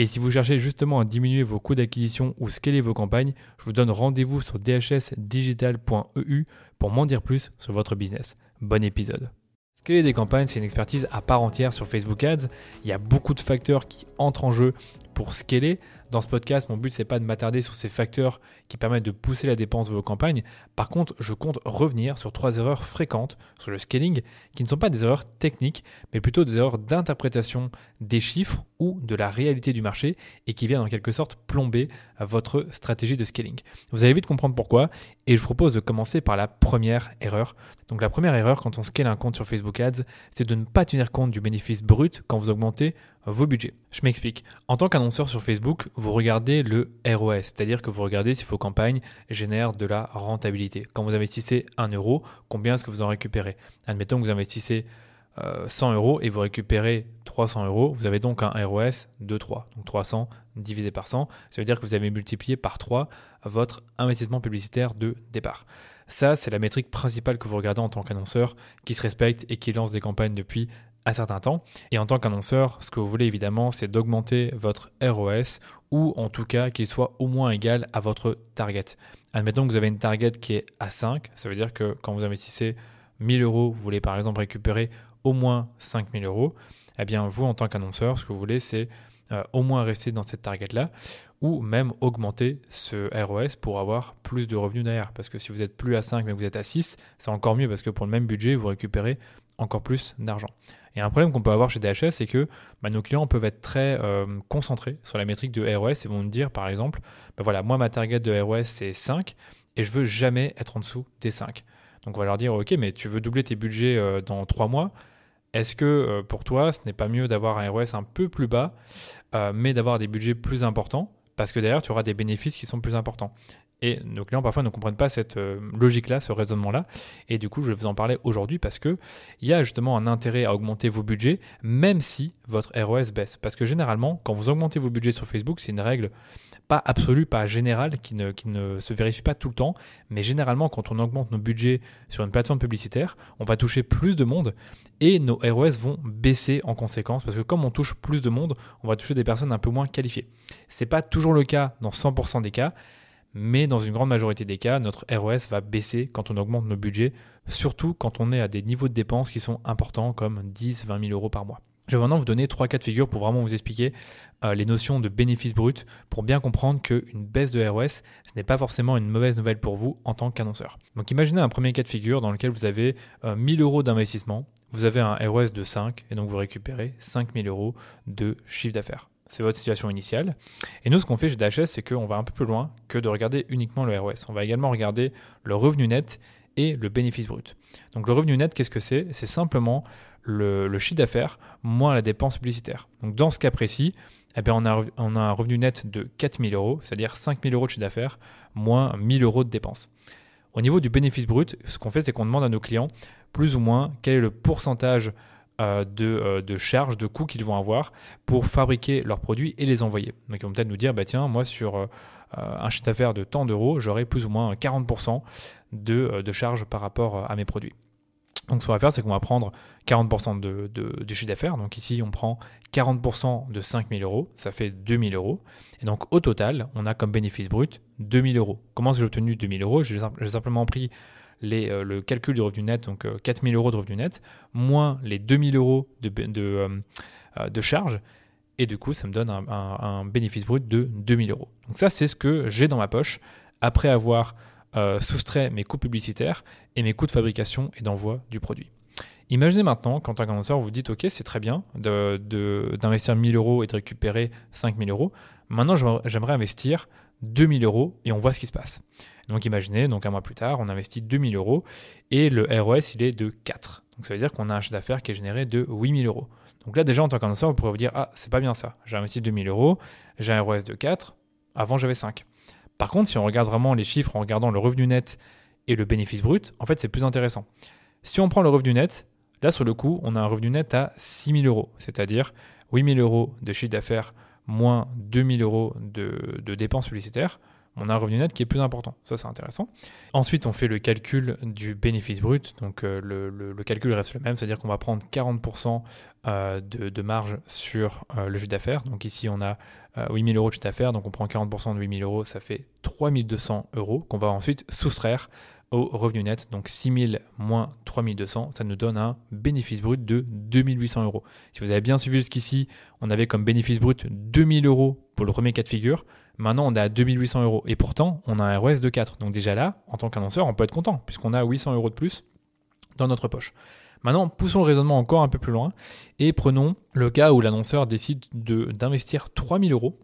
Et si vous cherchez justement à diminuer vos coûts d'acquisition ou scaler vos campagnes, je vous donne rendez-vous sur dhsdigital.eu pour m'en dire plus sur votre business. Bon épisode. Scaler des campagnes, c'est une expertise à part entière sur Facebook Ads. Il y a beaucoup de facteurs qui entrent en jeu pour scaler. Dans ce podcast, mon but c'est pas de m'attarder sur ces facteurs qui permettent de pousser la dépense de vos campagnes. Par contre, je compte revenir sur trois erreurs fréquentes sur le scaling qui ne sont pas des erreurs techniques, mais plutôt des erreurs d'interprétation des chiffres ou de la réalité du marché et qui viennent en quelque sorte plomber votre stratégie de scaling. Vous allez vite comprendre pourquoi et je vous propose de commencer par la première erreur. Donc la première erreur quand on scale un compte sur Facebook Ads, c'est de ne pas tenir compte du bénéfice brut quand vous augmentez vos budgets. Je m'explique. En tant sur Facebook, vous regardez le ROS, c'est-à-dire que vous regardez si vos campagnes génèrent de la rentabilité. Quand vous investissez 1 euro, combien est-ce que vous en récupérez? Admettons que vous investissez 100 euh, euros et vous récupérez 300 euros, vous avez donc un ROS de 3. Donc 300 divisé par 100, ça veut dire que vous avez multiplié par 3 votre investissement publicitaire de départ. Ça, c'est la métrique principale que vous regardez en tant qu'annonceur qui se respecte et qui lance des campagnes depuis un certain temps. Et en tant qu'annonceur, ce que vous voulez évidemment, c'est d'augmenter votre ROS ou en tout cas qu'il soit au moins égal à votre target. Admettons que vous avez une target qui est à 5, ça veut dire que quand vous investissez 1000 euros, vous voulez par exemple récupérer au moins 5000 euros. Eh bien, vous, en tant qu'annonceur, ce que vous voulez, c'est euh, au moins rester dans cette target-là ou même augmenter ce ROS pour avoir plus de revenus derrière. Parce que si vous êtes plus à 5 mais que vous êtes à 6, c'est encore mieux parce que pour le même budget, vous récupérez encore plus d'argent. Et un problème qu'on peut avoir chez DHS, c'est que bah, nos clients peuvent être très euh, concentrés sur la métrique de ROS et vont nous dire, par exemple, bah, voilà, moi, ma target de ROS, c'est 5 et je veux jamais être en dessous des 5. Donc, on va leur dire, OK, mais tu veux doubler tes budgets euh, dans 3 mois. Est-ce que euh, pour toi, ce n'est pas mieux d'avoir un ROS un peu plus bas, mais d'avoir des budgets plus importants? Parce que derrière, tu auras des bénéfices qui sont plus importants. Et nos clients parfois ne comprennent pas cette euh, logique-là, ce raisonnement-là. Et du coup, je vais vous en parler aujourd'hui parce que il y a justement un intérêt à augmenter vos budgets, même si votre ROS baisse. Parce que généralement, quand vous augmentez vos budgets sur Facebook, c'est une règle pas absolue, pas générale, qui ne, qui ne se vérifie pas tout le temps. Mais généralement, quand on augmente nos budgets sur une plateforme publicitaire, on va toucher plus de monde et nos ROS vont baisser en conséquence parce que comme on touche plus de monde, on va toucher des personnes un peu moins qualifiées. C'est pas toujours le cas dans 100% des cas, mais dans une grande majorité des cas, notre ROS va baisser quand on augmente nos budgets, surtout quand on est à des niveaux de dépenses qui sont importants comme 10, 20 000 euros par mois. Je vais maintenant vous donner trois cas de figure pour vraiment vous expliquer euh, les notions de bénéfice brut pour bien comprendre qu'une baisse de ROS, ce n'est pas forcément une mauvaise nouvelle pour vous en tant qu'annonceur. Donc imaginez un premier cas de figure dans lequel vous avez 1000 euh, euros d'investissement, vous avez un ROS de 5 et donc vous récupérez 5000 euros de chiffre d'affaires. C'est votre situation initiale. Et nous, ce qu'on fait chez DHS, c'est qu'on va un peu plus loin que de regarder uniquement le ROS. On va également regarder le revenu net et le bénéfice brut. Donc le revenu net, qu'est-ce que c'est? C'est simplement le, chiffre d'affaires moins la dépense publicitaire. Donc dans ce cas précis, eh bien on, a, un revenu net de 4000 euros, c'est-à-dire 5000 euros de chiffre d'affaires moins 1000 euros de dépenses. Au niveau du bénéfice brut, ce qu'on fait, c'est qu'on demande à nos clients plus ou moins quel est le pourcentage euh, de, euh, de, charges, de coûts qu'ils vont avoir pour fabriquer leurs produits et les envoyer. Donc ils vont peut-être nous dire, bah tiens, moi sur euh, un chiffre d'affaires de tant d'euros, j'aurai plus ou moins 40% de, charges par rapport à mes produits. Donc ce qu'on va faire, c'est qu'on va prendre 40% de, de, du chiffre d'affaires. Donc ici, on prend 40% de 5000 euros, ça fait 2000 euros. Et donc au total, on a comme bénéfice brut 2000 euros. Comment j'ai obtenu 2000 euros? J'ai simplement pris euh, le calcul du revenu net, donc 4000 euh, euros de revenu net, moins les 2000 euros de, de, euh, de charge. Et du coup, ça me donne un, bénéfice brut de 2000 euros. Donc ça, c'est ce que j'ai dans ma poche après avoir soustrait mes coûts publicitaires et mes coûts de fabrication et d'envoi du produit. Imaginez maintenant qu'en tant qu'annonceur, vous dites, OK, c'est très bien d'investir de, 1000 euros et de récupérer 5000 euros. Maintenant, j'aimerais investir 2000 euros et on voit ce qui se passe. Donc imaginez, donc un mois plus tard, on investit 2000 euros et le ROS, il est de 4. Donc ça veut dire qu'on a un chiffre d'affaires qui est généré de 8000 euros. Donc là, déjà, en tant qu'annonceur, vous pourrez vous dire, ah, c'est pas bien ça. J'ai investi 2000 euros, j'ai un ROS de 4, avant j'avais 5. Par contre, si on regarde vraiment les chiffres en regardant le revenu net et le bénéfice brut, en fait, c'est plus intéressant. Si on prend le revenu net, là, sur le coup, on a un revenu net à 6 000 euros, c'est-à-dire 8 000 euros de chiffre d'affaires moins 2 000 euros de, dépenses publicitaires. On a un revenu net qui est plus important. Ça, c'est intéressant. Ensuite, on fait le calcul du bénéfice brut. Donc, euh, le, calcul reste le même, c'est-à-dire qu'on va prendre 40% euh, de, marge sur euh, le chiffre d'affaires. Donc, ici, on a 8 000 euros de chiffre d'affaires. Donc, on prend 40% de 8 000 euros, ça fait 3 200 euros qu'on va ensuite soustraire au revenu net. Donc 6000 moins 3200, ça nous donne un bénéfice brut de 2800 euros. Si vous avez bien suivi jusqu'ici, on avait comme bénéfice brut 2000 euros pour le premier cas de figure. Maintenant, on est à 2800 euros. Et pourtant, on a un ROS de 4. Donc déjà là, en tant qu'annonceur, on peut être content puisqu'on a 800 euros de plus dans notre poche. Maintenant, poussons le raisonnement encore un peu plus loin et prenons le cas où l'annonceur décide d'investir 3000 euros.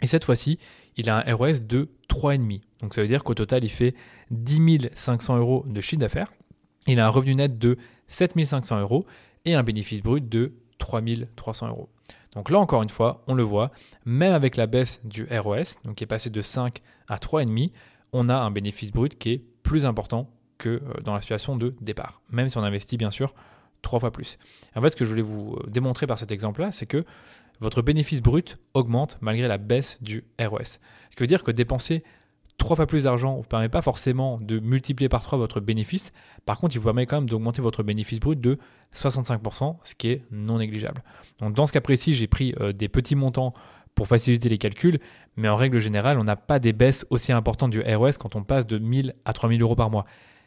Et cette fois-ci, il a un ROS de 3,5. Donc ça veut dire qu'au total, il fait 10 500 euros de chiffre d'affaires. Il a un revenu net de 7 500 euros et un bénéfice brut de 3 300 euros. Donc là encore une fois, on le voit, même avec la baisse du ROS, donc qui est passé de 5 à 3,5, on a un bénéfice brut qui est plus important que euh, dans la situation de départ, même si on investit bien sûr trois fois plus. En fait, ce que je voulais vous euh, démontrer par cet exemple-là, c'est que votre bénéfice brut augmente malgré la baisse du ROS. Ce qui veut dire que dépenser trois fois plus d'argent ne vous permet pas forcément de multiplier par trois votre bénéfice. Par contre, il vous permet quand même d'augmenter votre bénéfice brut de 65%, ce qui est non négligeable. Donc dans ce cas précis, j'ai pris euh, des petits montants pour faciliter les calculs, mais en règle générale, on n'a pas des baisses aussi importantes du ROS quand on passe de 1000 à 3000 euros par mois.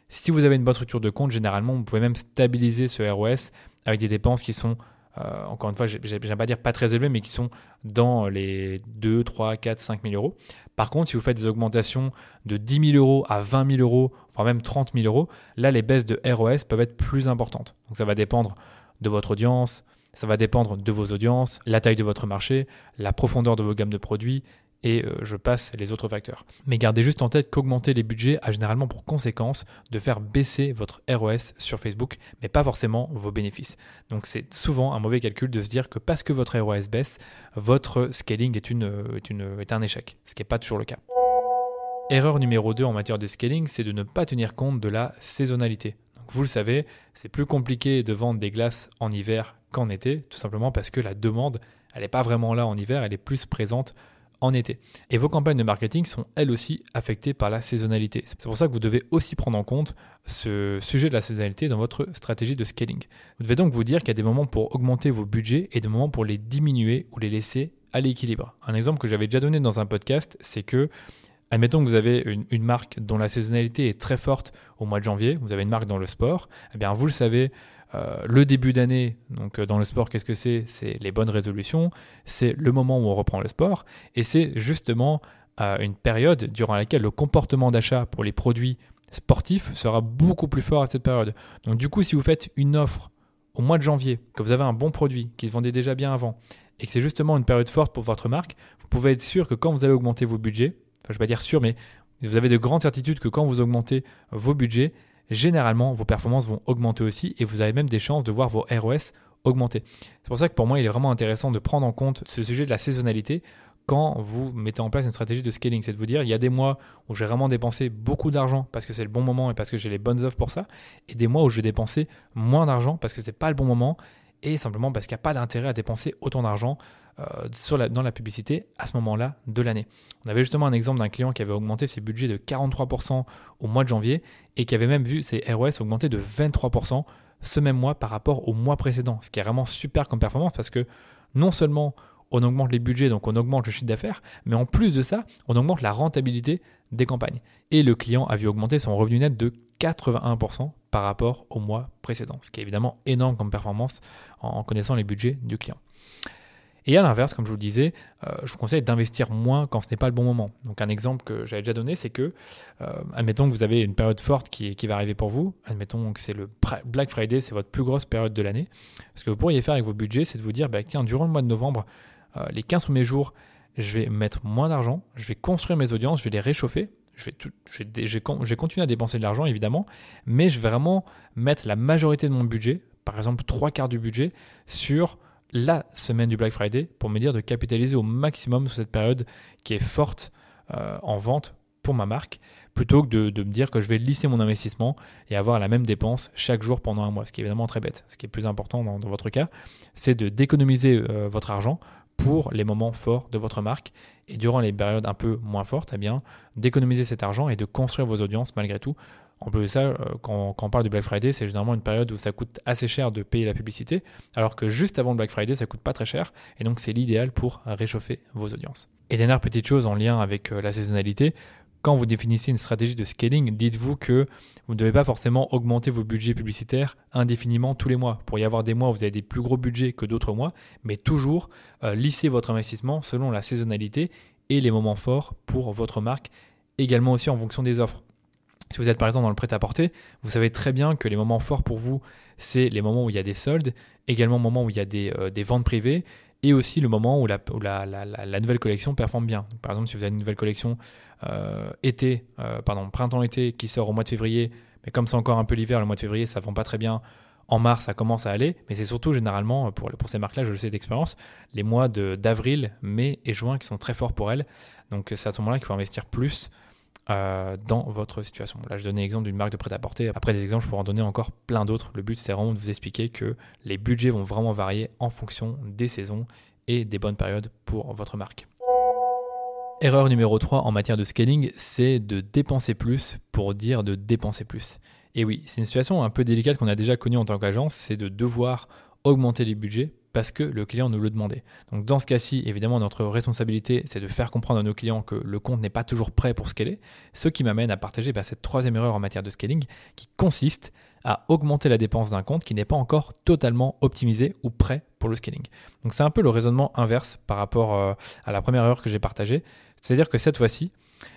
Si vous avez une bonne structure de compte, généralement, vous pouvez même stabiliser ce ROS avec des dépenses qui sont euh, encore une fois, j'aime pas dire pas très élevés, mais qui sont dans les 2, 3, 4, 5 000 euros. Par contre, si vous faites des augmentations de 10 000 euros à 20 000 euros, voire même 30 000 euros, là, les baisses de ROS peuvent être plus importantes. Donc ça va dépendre de votre audience, ça va dépendre de vos audiences, la taille de votre marché, la profondeur de vos gammes de produits, et euh, je passe les autres facteurs. Mais gardez juste en tête qu'augmenter les budgets a généralement pour conséquence de faire baisser votre ROS sur Facebook, mais pas forcément vos bénéfices. Donc c'est souvent un mauvais calcul de se dire que parce que votre ROS baisse, votre scaling est, une, est, un échec, ce qui n'est pas toujours le cas. Erreur numéro 2 en matière de scaling, c'est de ne pas tenir compte de la saisonnalité. Vous le savez, c'est plus compliqué de vendre des glaces en hiver qu'en été, tout simplement parce que la demande, elle n'est pas vraiment là en hiver, elle est plus présente en été. Et vos campagnes de marketing sont elles aussi affectées par la saisonnalité. C'est pour ça que vous devez aussi prendre en compte ce sujet de la saisonnalité dans votre stratégie de scaling. Vous devez donc vous dire qu'il y a des moments pour augmenter vos budgets et des moments pour les diminuer ou les laisser à l'équilibre. Un exemple que j'avais déjà donné dans un podcast, c'est que Admettons que vous avez une, marque dont la saisonnalité est très forte au mois de janvier, vous avez une marque dans le sport, eh bien vous le savez, euh, le début d'année, donc euh, dans le sport, qu'est-ce que c'est? C'est les bonnes résolutions, c'est le moment où on reprend le sport, et c'est justement euh, une période durant laquelle le comportement d'achat pour les produits sportifs sera beaucoup plus fort à cette période. Donc du coup, si vous faites une offre au mois de janvier, que vous avez un bon produit qui se vendait déjà bien avant, et que c'est justement une période forte pour votre marque, vous pouvez être sûr que quand vous allez augmenter vos budgets, enfin je ne vais pas dire sûr, mais vous avez de grandes certitudes que quand vous augmentez vos budgets, généralement vos performances vont augmenter aussi et vous avez même des chances de voir vos ROS augmenter. C'est pour ça que pour moi, il est vraiment intéressant de prendre en compte ce sujet de la saisonnalité quand vous mettez en place une stratégie de scaling. C'est de vous dire, il y a des mois où j'ai vraiment dépensé beaucoup d'argent parce que c'est le bon moment et parce que j'ai les bonnes offres pour ça, et des mois où je vais dépenser moins d'argent parce que c'est pas le bon moment et simplement parce qu'il n'y a pas d'intérêt à dépenser autant d'argent euh, dans la publicité à ce moment-là de l'année. On avait justement un exemple d'un client qui avait augmenté ses budgets de 43% au mois de janvier et qui avait même vu ses ROS augmenter de 23% ce même mois par rapport au mois précédent, ce qui est vraiment super comme performance parce que non seulement on augmente les budgets, donc on augmente le chiffre d'affaires, mais en plus de ça, on augmente la rentabilité des campagnes. Et le client a vu augmenter son revenu net de 81% par rapport au mois précédent, ce qui est évidemment énorme comme performance en connaissant les budgets du client. Et à l'inverse, comme je vous le disais, euh, je vous conseille d'investir moins quand ce n'est pas le bon moment. Donc un exemple que j'avais déjà donné, c'est que, euh, admettons que vous avez une période forte qui, qui va arriver pour vous, admettons que c'est le Black Friday, c'est votre plus grosse période de l'année. Ce que vous pourriez faire avec vos budgets, c'est de vous dire, bah, tiens, durant le mois de novembre, euh, les 15 premiers jours, je vais mettre moins d'argent, je vais construire mes audiences, je vais les réchauffer. Je vais, tout, je, vais, je vais continuer à dépenser de l'argent, évidemment, mais je vais vraiment mettre la majorité de mon budget, par exemple trois quarts du budget, sur la semaine du Black Friday pour me dire de capitaliser au maximum sur cette période qui est forte euh, en vente pour ma marque, plutôt que de, me dire que je vais lisser mon investissement et avoir la même dépense chaque jour pendant un mois, ce qui est évidemment très bête. Ce qui est plus important dans, votre cas, c'est de d'économiser euh, votre argent pour les moments forts de votre marque et durant les périodes un peu moins fortes, eh bien, d'économiser cet argent et de construire vos audiences malgré tout en plus de ça, euh, quand, on parle du Black Friday, c'est généralement une période où ça coûte assez cher de payer la publicité, alors que juste avant le Black Friday, ça coûte pas très cher, et donc c'est l'idéal pour réchauffer vos audiences. Et dernière petite chose en lien avec euh, la saisonnalité, quand vous définissez une stratégie de scaling, dites-vous que vous ne devez pas forcément augmenter vos budgets publicitaires indéfiniment tous les mois. Pour y avoir des mois où vous avez des plus gros budgets que d'autres mois, mais toujours euh, lisser votre investissement selon la saisonnalité et les moments forts pour votre marque, également aussi en fonction des offres. Si vous êtes par exemple dans le prêt-à-porter, vous savez très bien que les moments forts pour vous, c'est les moments où il y a des soldes, également le moment où il y a des, euh, ventes privées, et aussi le moment où, la, nouvelle collection performe bien. Par exemple, si vous avez une nouvelle collection euh, été, euh, pardon, printemps-été qui sort au mois de février, mais comme c'est encore un peu l'hiver, le mois de février, ça ne vend pas très bien. En mars, ça commence à aller, mais c'est surtout généralement, pour, pour ces marques-là, je le sais d'expérience, les mois d'avril, mai et juin qui sont très forts pour elles. Donc c'est à ce moment-là qu'il faut investir plus euh, dans votre situation. Là, je donnais l'exemple d'une marque de prêt-à-porter. Après des exemples, je pourrais en donner encore plein d'autres. Le but, c'est vraiment de vous expliquer que les budgets vont vraiment varier en fonction des saisons et des bonnes périodes pour votre marque. Erreur numéro 3 en matière de scaling, c'est de dépenser plus pour dire de dépenser plus. Et oui, c'est une situation un peu délicate qu'on a déjà connue en tant qu'agence, c'est de devoir augmenter les budgets parce que le client nous le demandait. Donc dans ce cas-ci, évidemment, notre responsabilité, c'est de faire comprendre à nos clients que le compte n'est pas toujours prêt pour scaler, ce qui m'amène à partager bah, cette troisième erreur en matière de scaling, qui consiste à augmenter la dépense d'un compte qui n'est pas encore totalement optimisé ou prêt pour le scaling. Donc c'est un peu le raisonnement inverse par rapport euh, à la première erreur que j'ai partagée, c'est-à-dire que cette fois-ci,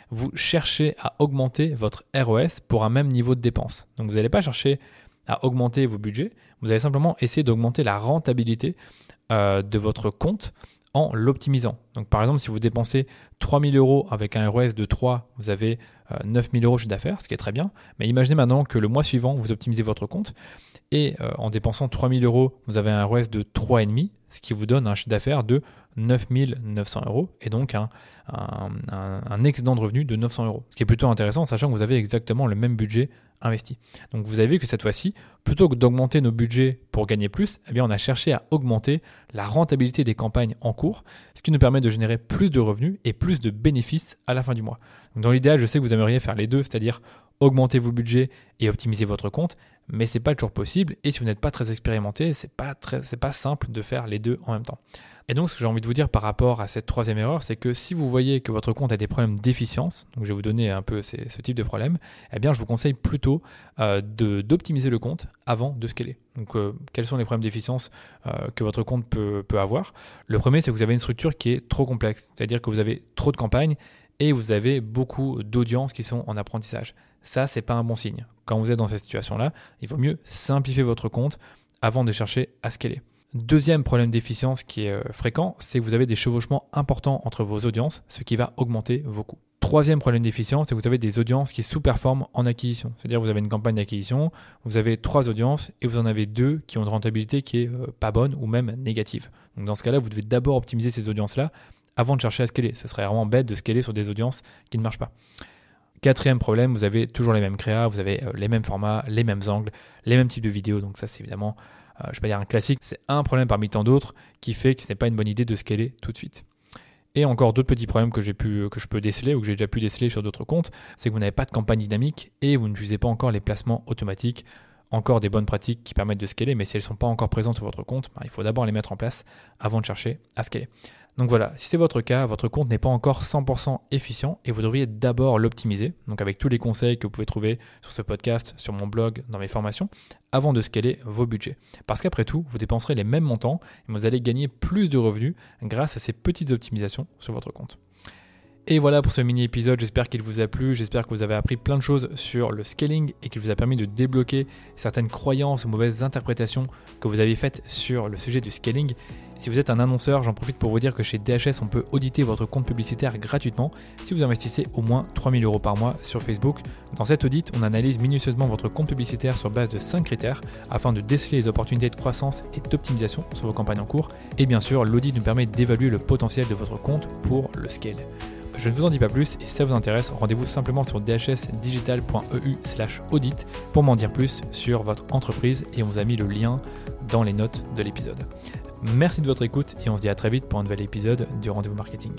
vous cherchez à augmenter votre ROS pour un même niveau de dépense. Donc vous n'allez pas chercher à augmenter vos budgets, vous allez simplement essayer d'augmenter la rentabilité euh, de votre compte en l'optimisant. Donc par exemple, si vous dépensez 3000 euros avec un ROS de 3, vous avez 9000 euh, euros de chiffre d'affaires, ce qui est très bien. Mais imaginez maintenant que le mois suivant, vous optimisez votre compte et euh, en dépensant 3000 euros, vous avez un ROS de 3,5, ce qui vous donne un chiffre d'affaires de 9900 euros et donc un, un, excédent de revenus de 900 euros. Ce qui est plutôt intéressant, sachant que vous avez exactement le même budget investi. Donc vous avez vu que cette fois-ci, plutôt que d'augmenter nos budgets pour gagner plus, eh on a cherché à augmenter la rentabilité des campagnes en cours, ce qui nous permet de générer plus de revenus et plus de bénéfices à la fin du mois. Dans l'idéal, je sais que vous aimeriez faire les deux, c'est-à-dire augmenter vos budgets et optimiser votre compte, mais c'est pas toujours possible et si vous n'êtes pas très expérimenté, c'est pas très c'est pas simple de faire les deux en même temps. Et donc, ce que j'ai envie de vous dire par rapport à cette troisième erreur, c'est que si vous voyez que votre compte a des problèmes d'efficience, donc je vais vous donner un peu ce type de problème, eh bien, je vous conseille plutôt euh, d'optimiser le compte avant de scaler. Donc, euh, quels sont les problèmes d'efficience euh, que votre compte peut, peut avoir? Le premier, c'est que vous avez une structure qui est trop complexe, c'est-à-dire que vous avez trop de campagnes et vous avez beaucoup d'audiences qui sont en apprentissage. Ça, c'est pas un bon signe. Quand vous êtes dans cette situation-là, il vaut mieux simplifier votre compte avant de chercher à scaler. Deuxième problème d'efficience qui est euh, fréquent, c'est que vous avez des chevauchements importants entre vos audiences, ce qui va augmenter vos coûts. Troisième problème d'efficience, c'est que vous avez des audiences qui sous-performent en acquisition. C'est-à-dire vous avez une campagne d'acquisition, vous avez trois audiences et vous en avez deux qui ont une rentabilité qui est euh, pas bonne ou même négative. Donc dans ce cas-là, vous devez d'abord optimiser ces audiences-là avant de chercher à scaler. Ce serait vraiment bête de scaler sur des audiences qui ne marchent pas. Quatrième problème, vous avez toujours les mêmes créas, vous avez euh, les mêmes formats, les mêmes angles, les mêmes types de vidéos. Donc ça, c'est évidemment euh, je vais pas dire un classique, c'est un problème parmi tant d'autres qui fait que ce n'est pas une bonne idée de scaler tout de suite. Et encore d'autres petits problèmes que, j'ai pu, que je peux déceler ou que j'ai déjà pu déceler sur d'autres comptes, c'est que vous n'avez pas de campagne dynamique et vous ne jusez pas encore les placements automatiques. Encore des bonnes pratiques qui permettent de scaler, mais si elles ne sont pas encore présentes sur votre compte, ben, il faut d'abord les mettre en place avant de chercher à scaler. Donc voilà, si c'est votre cas, votre compte n'est pas encore 100% efficient et vous devriez d'abord l'optimiser, donc avec tous les conseils que vous pouvez trouver sur ce podcast, sur mon blog, dans mes formations, avant de scaler vos budgets. Parce qu'après tout, vous dépenserez les mêmes montants et vous allez gagner plus de revenus grâce à ces petites optimisations sur votre compte. Et voilà pour ce mini épisode, j'espère qu'il vous a plu, j'espère que vous avez appris plein de choses sur le scaling et qu'il vous a permis de débloquer certaines croyances ou mauvaises interprétations que vous avez faites sur le sujet du scaling. Si vous êtes un annonceur, j'en profite pour vous dire que chez DHS, on peut auditer votre compte publicitaire gratuitement si vous investissez au moins 3000 euros par mois sur Facebook. Dans cet audit, on analyse minutieusement votre compte publicitaire sur base de 5 critères afin de déceler les opportunités de croissance et d'optimisation sur vos campagnes en cours. Et bien sûr, l'audit nous permet d'évaluer le potentiel de votre compte pour le scale. Je ne vous en dis pas plus et si ça vous intéresse, rendez-vous simplement sur dhsdigital.eu slash audit pour m'en dire plus sur votre entreprise et on vous a mis le lien dans les notes de l'épisode. Merci de votre écoute et on se dit à très vite pour un nouvel épisode du Rendez-vous Marketing.